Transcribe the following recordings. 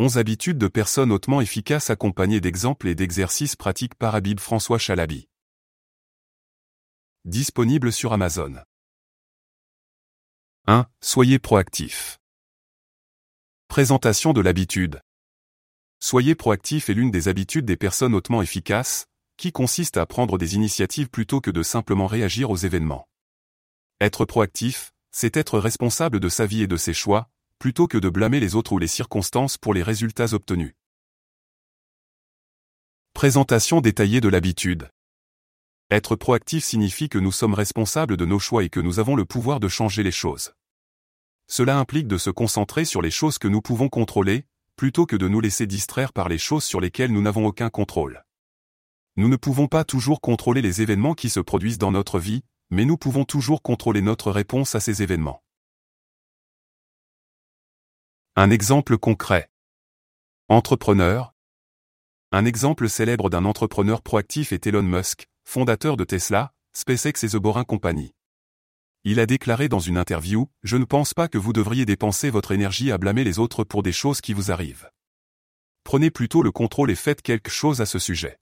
11 habitudes de personnes hautement efficaces accompagnées d'exemples et d'exercices pratiques par Habib François Chalabi. Disponible sur Amazon. 1. Soyez proactif. Présentation de l'habitude. Soyez proactif est l'une des habitudes des personnes hautement efficaces, qui consiste à prendre des initiatives plutôt que de simplement réagir aux événements. Être proactif, c'est être responsable de sa vie et de ses choix, plutôt que de blâmer les autres ou les circonstances pour les résultats obtenus. Présentation détaillée de l'habitude. Être proactif signifie que nous sommes responsables de nos choix et que nous avons le pouvoir de changer les choses. Cela implique de se concentrer sur les choses que nous pouvons contrôler, plutôt que de nous laisser distraire par les choses sur lesquelles nous n'avons aucun contrôle. Nous ne pouvons pas toujours contrôler les événements qui se produisent dans notre vie, mais nous pouvons toujours contrôler notre réponse à ces événements. Un exemple concret. Entrepreneur. Un exemple célèbre d'un entrepreneur proactif est Elon Musk, fondateur de Tesla, SpaceX et The Boring Company. Il a déclaré dans une interview, Je ne pense pas que vous devriez dépenser votre énergie à blâmer les autres pour des choses qui vous arrivent. Prenez plutôt le contrôle et faites quelque chose à ce sujet.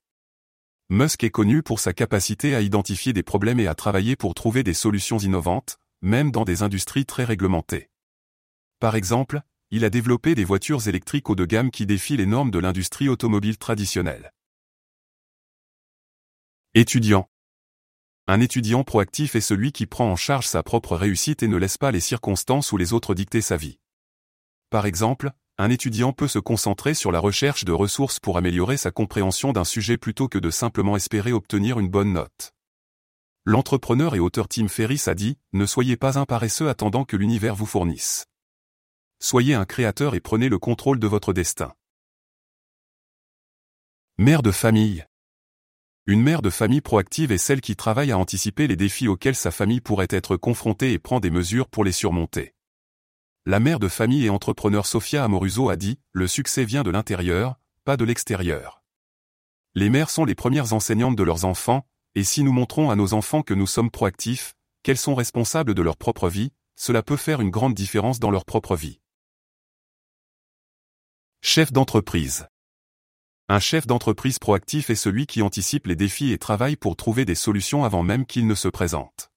Musk est connu pour sa capacité à identifier des problèmes et à travailler pour trouver des solutions innovantes, même dans des industries très réglementées. Par exemple, il a développé des voitures électriques haut de gamme qui défient les normes de l'industrie automobile traditionnelle. Étudiant. Un étudiant proactif est celui qui prend en charge sa propre réussite et ne laisse pas les circonstances ou les autres dicter sa vie. Par exemple, un étudiant peut se concentrer sur la recherche de ressources pour améliorer sa compréhension d'un sujet plutôt que de simplement espérer obtenir une bonne note. L'entrepreneur et auteur Tim Ferriss a dit, Ne soyez pas un paresseux attendant que l'univers vous fournisse. Soyez un créateur et prenez le contrôle de votre destin. Mère de famille. Une mère de famille proactive est celle qui travaille à anticiper les défis auxquels sa famille pourrait être confrontée et prend des mesures pour les surmonter. La mère de famille et entrepreneur Sofia Amoruso a dit, le succès vient de l'intérieur, pas de l'extérieur. Les mères sont les premières enseignantes de leurs enfants, et si nous montrons à nos enfants que nous sommes proactifs, qu'elles sont responsables de leur propre vie, cela peut faire une grande différence dans leur propre vie. Chef d'entreprise. Un chef d'entreprise proactif est celui qui anticipe les défis et travaille pour trouver des solutions avant même qu'ils ne se présentent.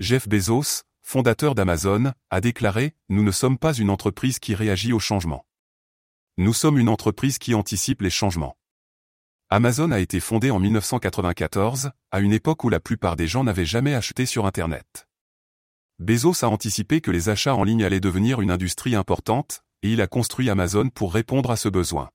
Jeff Bezos, fondateur d'Amazon, a déclaré Nous ne sommes pas une entreprise qui réagit au changement. Nous sommes une entreprise qui anticipe les changements. Amazon a été fondée en 1994, à une époque où la plupart des gens n'avaient jamais acheté sur Internet. Bezos a anticipé que les achats en ligne allaient devenir une industrie importante, et il a construit Amazon pour répondre à ce besoin.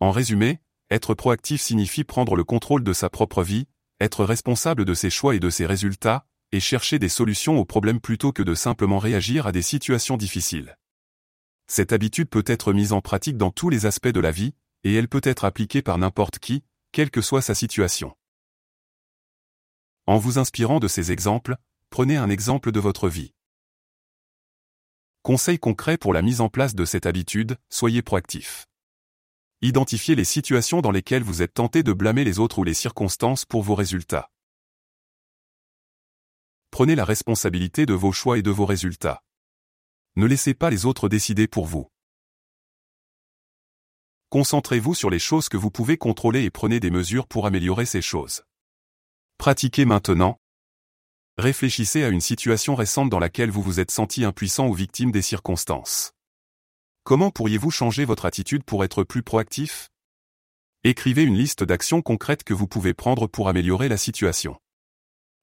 En résumé, être proactif signifie prendre le contrôle de sa propre vie, être responsable de ses choix et de ses résultats, et chercher des solutions aux problèmes plutôt que de simplement réagir à des situations difficiles. Cette habitude peut être mise en pratique dans tous les aspects de la vie, et elle peut être appliquée par n'importe qui, quelle que soit sa situation. En vous inspirant de ces exemples, prenez un exemple de votre vie. Conseil concret pour la mise en place de cette habitude, soyez proactif. Identifiez les situations dans lesquelles vous êtes tenté de blâmer les autres ou les circonstances pour vos résultats. Prenez la responsabilité de vos choix et de vos résultats. Ne laissez pas les autres décider pour vous. Concentrez-vous sur les choses que vous pouvez contrôler et prenez des mesures pour améliorer ces choses. Pratiquez maintenant. Réfléchissez à une situation récente dans laquelle vous vous êtes senti impuissant ou victime des circonstances. Comment pourriez-vous changer votre attitude pour être plus proactif? Écrivez une liste d'actions concrètes que vous pouvez prendre pour améliorer la situation.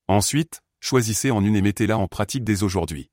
Ensuite, choisissez en une et mettez-la en pratique dès aujourd'hui.